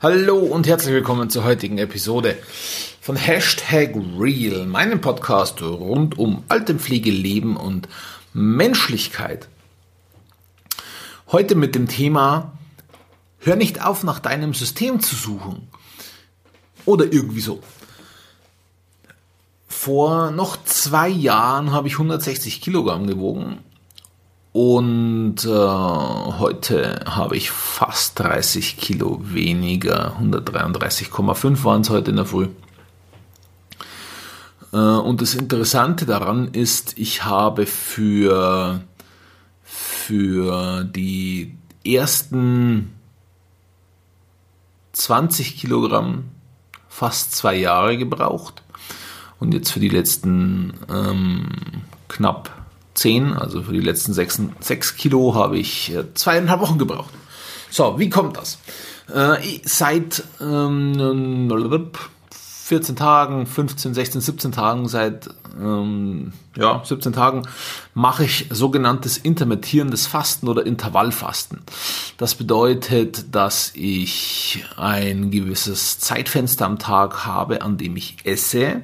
Hallo und herzlich willkommen zur heutigen Episode von Hashtag Real, meinem Podcast rund um Altenpflege, Leben und Menschlichkeit. Heute mit dem Thema Hör nicht auf, nach deinem System zu suchen. Oder irgendwie so. Vor noch zwei Jahren habe ich 160 Kilogramm gewogen und äh, heute habe ich fast 30 Kilo weniger. 133,5 waren es heute in der Früh. Äh, und das Interessante daran ist, ich habe für, für die ersten 20 Kilogramm fast zwei Jahre gebraucht. Und jetzt für die letzten ähm, knapp 10, also für die letzten 6, 6 Kilo habe ich äh, zweieinhalb Wochen gebraucht. So, wie kommt das? Äh, seit ähm, 14 Tagen, 15, 16, 17 Tagen, seit ähm, ja, 17 Tagen mache ich sogenanntes intermittierendes Fasten oder Intervallfasten. Das bedeutet, dass ich ein gewisses Zeitfenster am Tag habe, an dem ich esse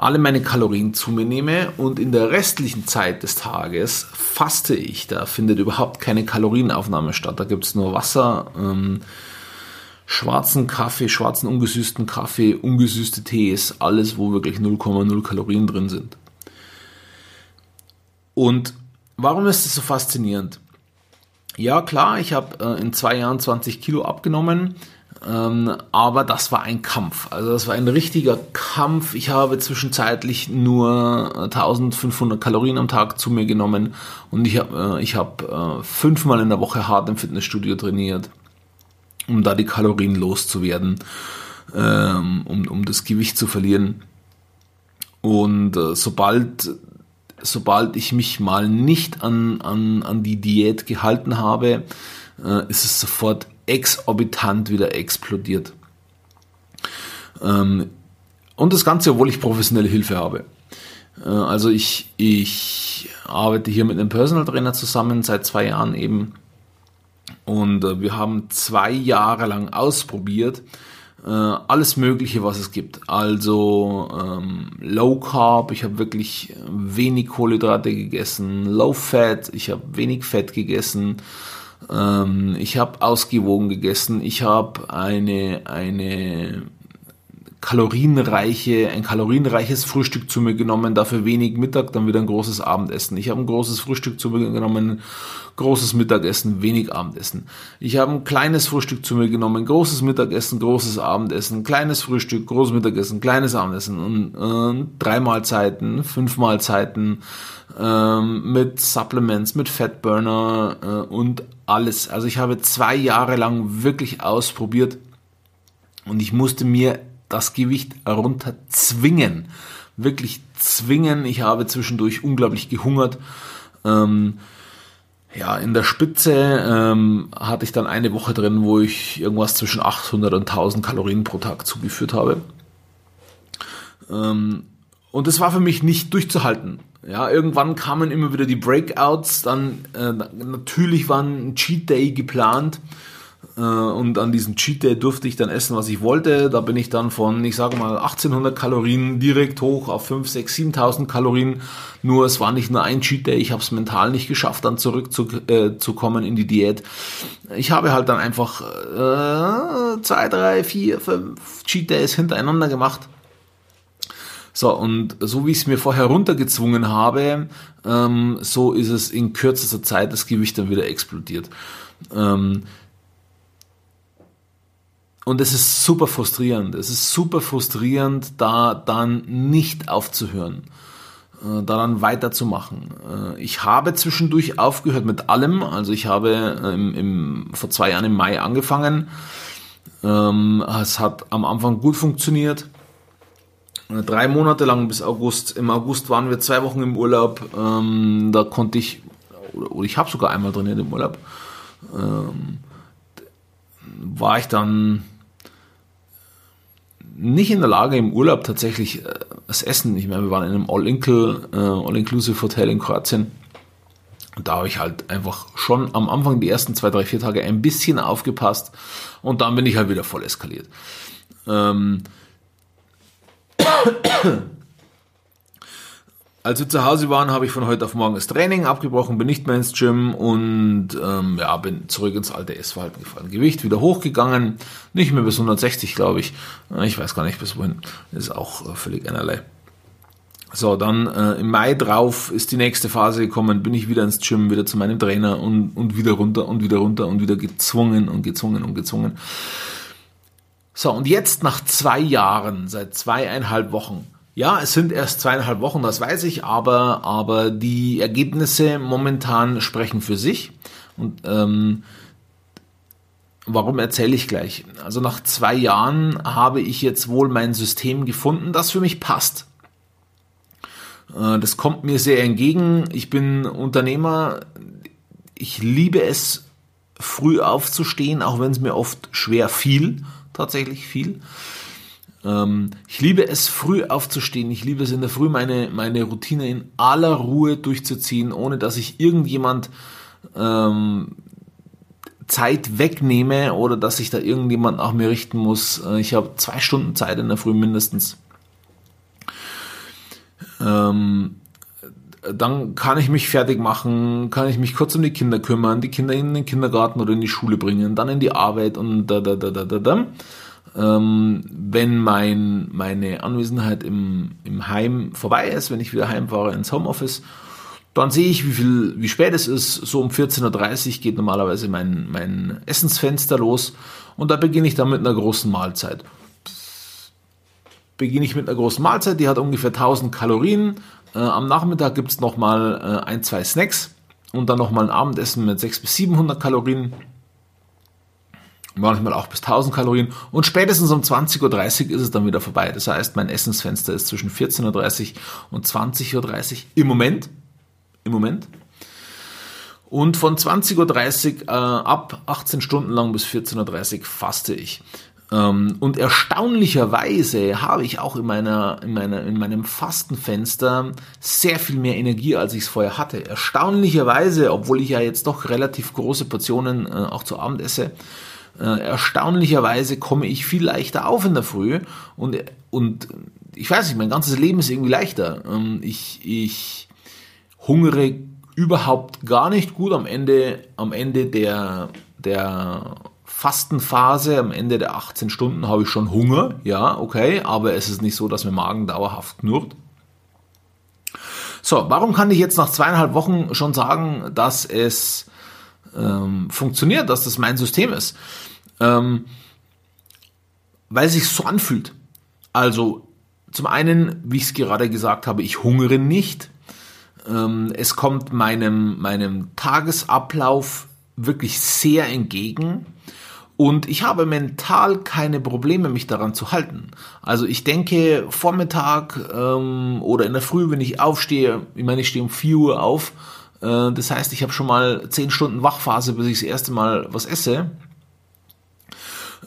alle meine Kalorien zu mir nehme und in der restlichen Zeit des Tages faste ich. Da findet überhaupt keine Kalorienaufnahme statt. Da gibt es nur Wasser, ähm, schwarzen Kaffee, schwarzen ungesüßten Kaffee, ungesüßte Tees, alles, wo wirklich 0,0 Kalorien drin sind. Und warum ist es so faszinierend? Ja, klar, ich habe äh, in zwei Jahren 20 Kilo abgenommen. Ähm, aber das war ein Kampf. Also das war ein richtiger Kampf. Ich habe zwischenzeitlich nur 1500 Kalorien am Tag zu mir genommen und ich habe äh, ich hab, äh, fünfmal in der Woche hart im Fitnessstudio trainiert, um da die Kalorien loszuwerden, ähm, um, um das Gewicht zu verlieren. Und äh, sobald sobald ich mich mal nicht an, an, an die Diät gehalten habe, äh, ist es sofort exorbitant wieder explodiert. Ähm, und das Ganze, obwohl ich professionelle Hilfe habe. Äh, also ich, ich arbeite hier mit einem Personal Trainer zusammen seit zwei Jahren eben. Und äh, wir haben zwei Jahre lang ausprobiert, äh, alles Mögliche, was es gibt. Also ähm, Low Carb, ich habe wirklich wenig Kohlenhydrate gegessen, Low Fat, ich habe wenig Fett gegessen, ähm, ich habe ausgewogen gegessen. Ich habe eine, eine kalorienreiche, ein kalorienreiches Frühstück zu mir genommen, dafür wenig Mittag, dann wieder ein großes Abendessen. Ich habe ein großes Frühstück zu mir genommen, großes Mittagessen, wenig Abendessen. Ich habe ein kleines Frühstück zu mir genommen, großes Mittagessen, großes Abendessen, kleines Frühstück, großes Mittagessen, kleines Abendessen und äh, drei Mahlzeiten, fünf Mahlzeiten äh, mit Supplements, mit Fatburner äh, und alles. Also ich habe zwei Jahre lang wirklich ausprobiert und ich musste mir das Gewicht runter zwingen. Wirklich zwingen. Ich habe zwischendurch unglaublich gehungert. Ähm, ja, in der Spitze ähm, hatte ich dann eine Woche drin, wo ich irgendwas zwischen 800 und 1000 Kalorien pro Tag zugeführt habe. Ähm, und es war für mich nicht durchzuhalten. Ja, irgendwann kamen immer wieder die Breakouts, dann äh, natürlich war ein Cheat Day geplant äh, und an diesem Cheat Day durfte ich dann essen, was ich wollte. Da bin ich dann von, ich sage mal, 1800 Kalorien direkt hoch auf 5, 6, 7000 Kalorien. Nur es war nicht nur ein Cheat Day, ich habe es mental nicht geschafft, dann zurückzukommen äh, in die Diät. Ich habe halt dann einfach äh, zwei, drei, vier, fünf Cheat Days hintereinander gemacht. So, und so wie ich es mir vorher runtergezwungen habe, ähm, so ist es in kürzester Zeit das Gewicht dann wieder explodiert. Ähm, und es ist super frustrierend. Es ist super frustrierend, da dann nicht aufzuhören, äh, da dann weiterzumachen. Äh, ich habe zwischendurch aufgehört mit allem. Also ich habe äh, im, im, vor zwei Jahren im Mai angefangen. Ähm, es hat am Anfang gut funktioniert. Drei Monate lang bis August. Im August waren wir zwei Wochen im Urlaub. Ähm, da konnte ich, oder ich habe sogar einmal trainiert im Urlaub. Ähm, war ich dann nicht in der Lage, im Urlaub tatsächlich äh, das Essen, ich meine, wir waren in einem All-Inclusive äh, All Hotel in Kroatien, Und da habe ich halt einfach schon am Anfang die ersten zwei, drei, vier Tage ein bisschen aufgepasst und dann bin ich halt wieder voll eskaliert. Ähm als wir zu Hause waren, habe ich von heute auf morgen das Training abgebrochen, bin nicht mehr ins Gym und ähm, ja, bin zurück ins alte Essverhalten gefallen. Gewicht wieder hochgegangen, nicht mehr bis 160, glaube ich. Ich weiß gar nicht bis wohin. ist auch äh, völlig einerlei. So, dann äh, im Mai drauf ist die nächste Phase gekommen, bin ich wieder ins Gym, wieder zu meinem Trainer und, und wieder runter und wieder runter und wieder gezwungen und gezwungen und gezwungen. So, und jetzt nach zwei Jahren, seit zweieinhalb Wochen, ja, es sind erst zweieinhalb Wochen, das weiß ich, aber, aber die Ergebnisse momentan sprechen für sich. Und ähm, warum erzähle ich gleich? Also nach zwei Jahren habe ich jetzt wohl mein System gefunden, das für mich passt. Äh, das kommt mir sehr entgegen. Ich bin Unternehmer. Ich liebe es, früh aufzustehen, auch wenn es mir oft schwer fiel, tatsächlich viel. Ähm, ich liebe es, früh aufzustehen. Ich liebe es in der Früh, meine, meine Routine in aller Ruhe durchzuziehen, ohne dass ich irgendjemand ähm, Zeit wegnehme oder dass sich da irgendjemand nach mir richten muss. Äh, ich habe zwei Stunden Zeit in der Früh mindestens. Ähm, dann kann ich mich fertig machen, kann ich mich kurz um die Kinder kümmern, die Kinder in den Kindergarten oder in die Schule bringen, dann in die Arbeit und da, da, da, da, da, da. Ähm, wenn mein, meine Anwesenheit im, im Heim vorbei ist, wenn ich wieder heimfahre ins Homeoffice, dann sehe ich, wie viel, wie spät es ist. So um 14.30 Uhr geht normalerweise mein, mein Essensfenster los und da beginne ich dann mit einer großen Mahlzeit. Beginne ich mit einer großen Mahlzeit, die hat ungefähr 1000 Kalorien. Äh, am Nachmittag gibt es nochmal äh, ein, zwei Snacks und dann nochmal ein Abendessen mit 600 bis 700 Kalorien manchmal auch bis 1000 Kalorien und spätestens um 20.30 Uhr ist es dann wieder vorbei. Das heißt, mein Essensfenster ist zwischen 14.30 Uhr und 20.30 Uhr im Moment. Im Moment. Und von 20.30 Uhr äh, ab 18 Stunden lang bis 14.30 Uhr faste ich. Ähm, und erstaunlicherweise habe ich auch in, meiner, in, meiner, in meinem Fastenfenster sehr viel mehr Energie, als ich es vorher hatte. Erstaunlicherweise, obwohl ich ja jetzt doch relativ große Portionen äh, auch zu Abend esse, äh, erstaunlicherweise komme ich viel leichter auf in der Früh und, und ich weiß nicht, mein ganzes Leben ist irgendwie leichter. Ähm, ich, ich hungere überhaupt gar nicht gut am Ende, am Ende der, der Fastenphase, am Ende der 18 Stunden habe ich schon Hunger, ja, okay, aber es ist nicht so, dass mein Magen dauerhaft knurrt. So, warum kann ich jetzt nach zweieinhalb Wochen schon sagen, dass es ähm, funktioniert, dass das mein System ist? ähm, weil es sich so anfühlt. Also zum einen, wie ich es gerade gesagt habe, ich hungere nicht. Ähm, es kommt meinem, meinem Tagesablauf wirklich sehr entgegen. Und ich habe mental keine Probleme, mich daran zu halten. Also ich denke, Vormittag ähm, oder in der Früh, wenn ich aufstehe, ich meine, ich stehe um 4 Uhr auf, äh, das heißt, ich habe schon mal 10 Stunden Wachphase, bis ich das erste Mal was esse.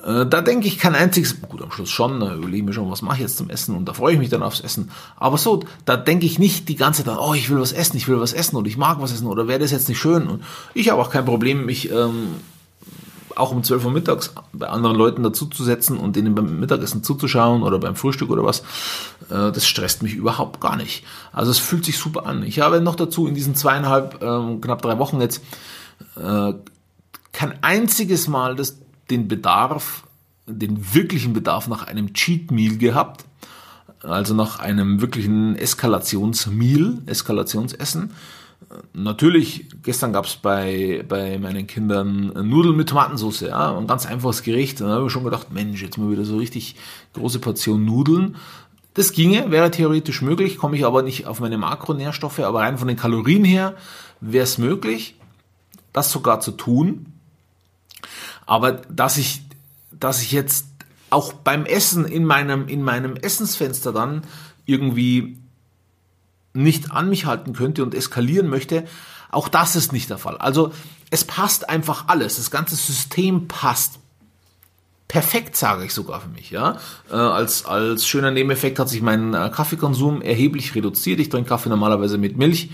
Äh, da denke ich kein einziges, gut, am Schluss schon, da überlege ich mir schon, was mache ich jetzt zum Essen und da freue ich mich dann aufs Essen. Aber so, da denke ich nicht die ganze Zeit, oh, ich will was essen, ich will was essen oder ich mag was essen oder wäre das jetzt nicht schön. Und ich habe auch kein Problem, mich ähm, auch um 12 Uhr mittags bei anderen Leuten dazuzusetzen und denen beim Mittagessen zuzuschauen oder beim Frühstück oder was, äh, das stresst mich überhaupt gar nicht. Also es fühlt sich super an. Ich habe noch dazu in diesen zweieinhalb, ähm, knapp drei Wochen jetzt äh, kein einziges Mal das den Bedarf, den wirklichen Bedarf nach einem Cheat Meal gehabt, also nach einem wirklichen Eskalationsmeal, Eskalationsessen. Natürlich, gestern gab es bei, bei meinen Kindern Nudeln mit Tomatensauce, ja, ein ganz einfaches Gericht. Da habe ich schon gedacht, Mensch, jetzt mal wieder so richtig große Portion Nudeln. Das ginge, wäre theoretisch möglich, komme ich aber nicht auf meine Makronährstoffe, aber rein von den Kalorien her wäre es möglich, das sogar zu tun. Aber dass ich, dass ich jetzt auch beim Essen in meinem, in meinem Essensfenster dann irgendwie nicht an mich halten könnte und eskalieren möchte, auch das ist nicht der Fall. Also es passt einfach alles. Das ganze System passt perfekt, sage ich sogar für mich. Ja, äh, als als schöner Nebeneffekt hat sich mein äh, Kaffeekonsum erheblich reduziert. Ich trinke Kaffee normalerweise mit Milch.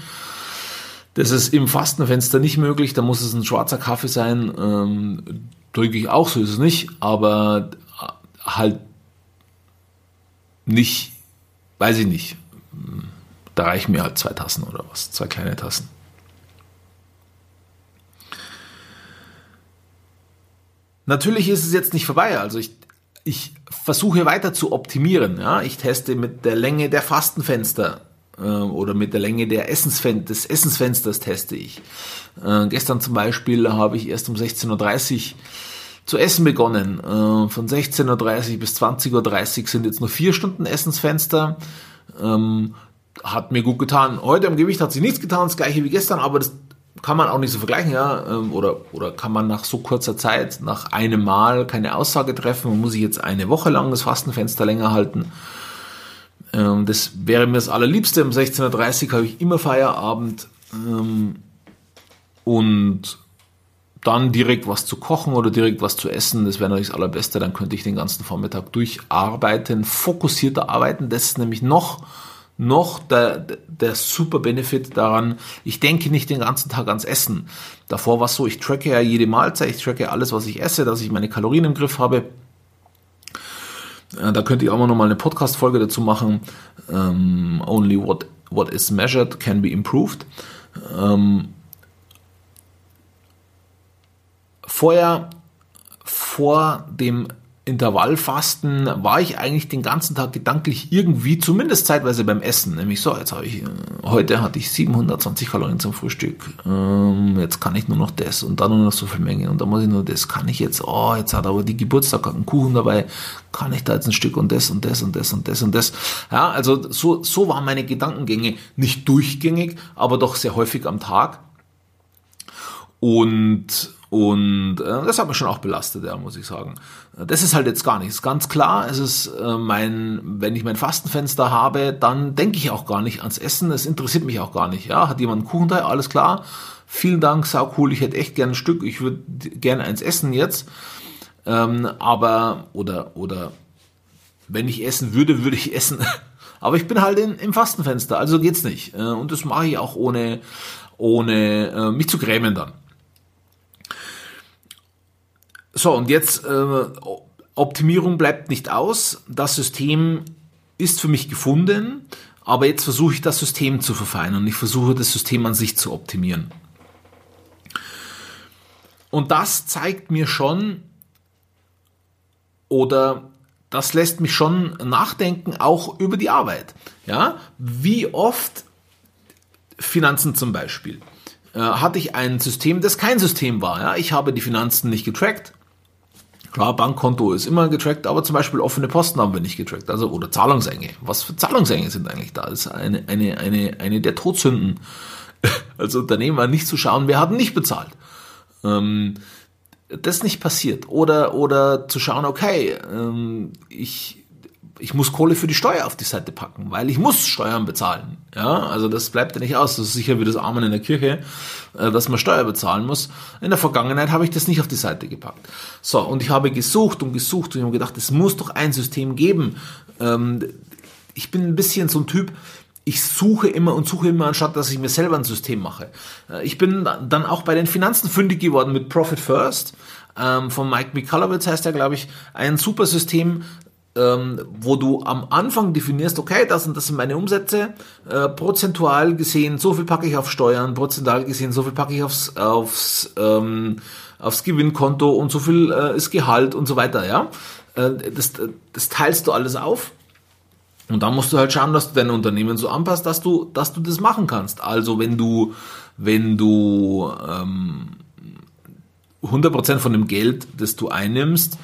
Das ist im Fastenfenster nicht möglich, da muss es ein schwarzer Kaffee sein. Ähm, drücke ich auch, so ist es nicht, aber halt nicht, weiß ich nicht. Da reichen mir halt zwei Tassen oder was, zwei kleine Tassen. Natürlich ist es jetzt nicht vorbei. Also ich, ich versuche weiter zu optimieren. Ja? Ich teste mit der Länge der Fastenfenster äh, oder mit der Länge der Essensfen des Essensfensters teste ich. Äh, gestern zum Beispiel habe ich erst um 16.30 Uhr zu essen begonnen. Äh, von 16.30 Uhr bis 20.30 Uhr sind jetzt nur vier Stunden Essensfenster. Ähm, hat mir gut getan. Heute am Gewicht hat sich nichts getan, das gleiche wie gestern, aber das kann man auch nicht so vergleichen, ja, ähm, oder, oder kann man nach so kurzer Zeit, nach einem Mal keine Aussage treffen, man muss sich jetzt eine Woche lang das Fastenfenster länger halten. Ähm, das wäre mir das allerliebste, um 16.30 Uhr habe ich immer Feierabend. Ähm, und dann direkt was zu kochen oder direkt was zu essen, das wäre natürlich das Allerbeste, dann könnte ich den ganzen Vormittag durcharbeiten, fokussierter arbeiten, das ist nämlich noch noch der, der super Benefit daran, ich denke nicht den ganzen Tag ans Essen. Davor war es so, ich tracke ja jede Mahlzeit, ich tracke alles, was ich esse, dass ich meine Kalorien im Griff habe. Äh, da könnte ich auch mal eine Podcast-Folge dazu machen. Um, ähm, only what, what is measured can be improved. Um, ähm, vorher, vor dem Intervallfasten war ich eigentlich den ganzen Tag gedanklich irgendwie, zumindest zeitweise beim Essen. Nämlich so, jetzt habe ich, äh, heute hatte ich 720 Kalorien zum Frühstück. Ähm, jetzt kann ich nur noch das und dann nur noch so viel Menge und dann muss ich nur das. Kann ich jetzt, oh, jetzt hat aber die Geburtstag einen Kuchen dabei. Kann ich da jetzt ein Stück und das und das und das und das und das. Ja, also so, so waren meine Gedankengänge nicht durchgängig, aber doch sehr häufig am Tag. Und und äh, das hat mich schon auch belastet, ja, muss ich sagen. Das ist halt jetzt gar nichts. Ganz klar, es ist äh, mein, wenn ich mein Fastenfenster habe, dann denke ich auch gar nicht ans Essen. Es interessiert mich auch gar nicht. Ja, hat jemand einen Kuchenteil? Alles klar. Vielen Dank, sau cool. Ich hätte echt gern ein Stück. Ich würde gerne eins essen jetzt. Ähm, aber, oder, oder, wenn ich essen würde, würde ich essen. aber ich bin halt in, im Fastenfenster, also geht's nicht. Äh, und das mache ich auch ohne, ohne äh, mich zu grämen dann. So, und jetzt äh, Optimierung bleibt nicht aus. Das System ist für mich gefunden, aber jetzt versuche ich das System zu verfeinern. Ich versuche das System an sich zu optimieren. Und das zeigt mir schon, oder das lässt mich schon nachdenken, auch über die Arbeit. Ja, wie oft Finanzen zum Beispiel äh, hatte ich ein System, das kein System war. Ja? Ich habe die Finanzen nicht getrackt. Klar, Bankkonto ist immer getrackt, aber zum Beispiel offene Posten haben wir nicht getrackt. Also, oder Zahlungsenge. Was für Zahlungsenge sind eigentlich da? Das ist eine, eine, eine, eine der Todsünden als Unternehmer nicht zu schauen, wer hat nicht bezahlt. Ähm, das nicht passiert. Oder, oder zu schauen, okay, ähm, ich, ich muss Kohle für die Steuer auf die Seite packen, weil ich muss Steuern bezahlen. Ja, also das bleibt ja nicht aus. Das ist sicher wie das Amen in der Kirche, äh, dass man Steuer bezahlen muss. In der Vergangenheit habe ich das nicht auf die Seite gepackt. So, und ich habe gesucht und gesucht und ich habe gedacht, es muss doch ein System geben. Ähm, ich bin ein bisschen so ein Typ, ich suche immer und suche immer, anstatt dass ich mir selber ein System mache. Äh, ich bin dann auch bei den Finanzen fündig geworden mit Profit First ähm, von Mike Mikalowitz heißt er, glaube ich, ein super System, ähm, wo du am Anfang definierst, okay, das und das sind meine Umsätze, äh, prozentual gesehen, so viel packe ich auf Steuern, prozentual gesehen, so viel packe ich aufs, aufs, ähm, aufs Gewinnkonto und so viel äh, ist Gehalt und so weiter, ja. Äh, das, das teilst du alles auf. Und dann musst du halt schauen, dass du dein Unternehmen so anpasst, dass du, dass du das machen kannst. Also wenn du, wenn du ähm, 100% von dem Geld, das du einnimmst,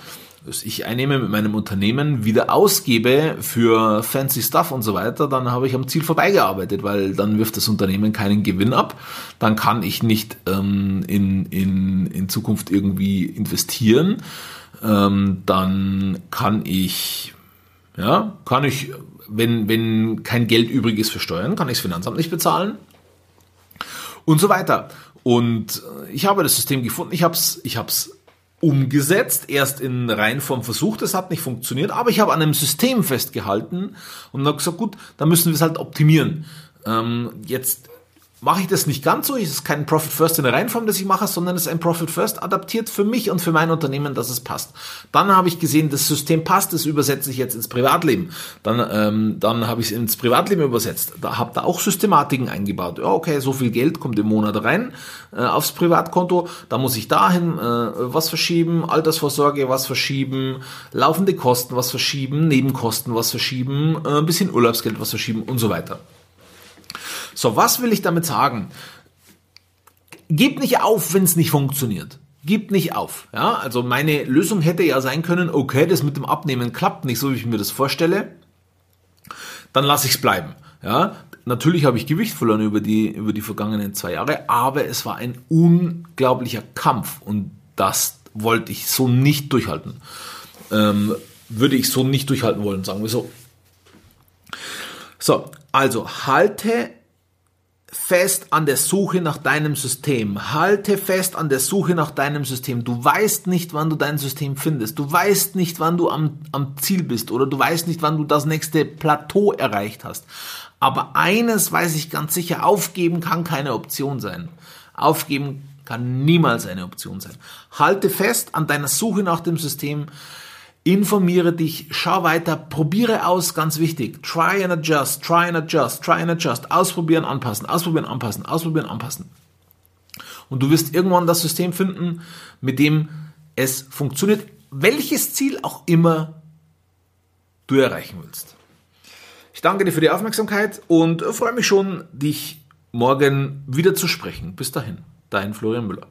das ich einnehme mit meinem Unternehmen, wieder ausgebe für fancy Stuff und so weiter, dann habe ich am Ziel vorbeigearbeitet, weil dann wirft das Unternehmen keinen Gewinn ab. Dann kann ich nicht ähm, in, in, in Zukunft irgendwie investieren. Ähm, dann kann ich, ja, kann ich, wenn, wenn kein Geld übrig ist für Steuern, kann ich das Finanzamt nicht bezahlen. Und so weiter. Und ich habe das System gefunden, ich habe es ich hab's umgesetzt, erst in Reihenform versucht, es hat nicht funktioniert, aber ich habe an einem System festgehalten und habe gesagt, gut, dann müssen wir es halt optimieren. Ähm, jetzt mache ich das nicht ganz so. Es ist kein Profit First in der Reihenform, das ich mache, sondern es ist ein Profit First adaptiert für mich und für mein Unternehmen, dass es passt. Dann habe ich gesehen, das System passt, das übersetze ich jetzt ins Privatleben. Dann, ähm, dann habe ich es ins Privatleben übersetzt. Da habe da auch Systematiken eingebaut. Ja, okay, so viel Geld kommt im Monat rein äh, aufs Privatkonto. Da muss ich dahin äh, was verschieben, Altersvorsorge was verschieben, laufende Kosten was verschieben, Nebenkosten was verschieben, äh, ein bisschen Urlaubsgeld was verschieben und so weiter. So, was will ich damit sagen? Gebt nicht auf, wenn es nicht funktioniert. Gebt nicht auf. Ja, also meine Lösung hätte ja sein können, okay, das mit dem Abnehmen klappt nicht so, wie ich mir das vorstelle. Dann lasse ich es bleiben. Ja, natürlich habe ich Gewicht verloren über die, über die vergangenen zwei Jahre, aber es war ein unglaublicher Kampf und das wollte ich so nicht durchhalten. Ähm, würde ich so nicht durchhalten wollen, sagen wir so. So, also halte fest an der Suche nach deinem System. Halte fest an der Suche nach deinem System. Du weißt nicht, wann du dein System findest. Du weißt nicht, wann du am, am Ziel bist oder du weißt nicht, wann du das nächste Plateau erreicht hast. Aber eines weiß ich ganz sicher, aufgeben kann keine Option sein. Aufgeben kann niemals eine Option sein. Halte fest an deiner Suche nach dem System informiere dich, schau weiter, probiere aus, ganz wichtig. Try and adjust, try and adjust, try and adjust. Ausprobieren, anpassen, ausprobieren, anpassen, ausprobieren, anpassen. Und du wirst irgendwann das System finden, mit dem es funktioniert, welches Ziel auch immer du erreichen willst. Ich danke dir für die Aufmerksamkeit und freue mich schon, dich morgen wieder zu sprechen. Bis dahin, dein Florian Müller.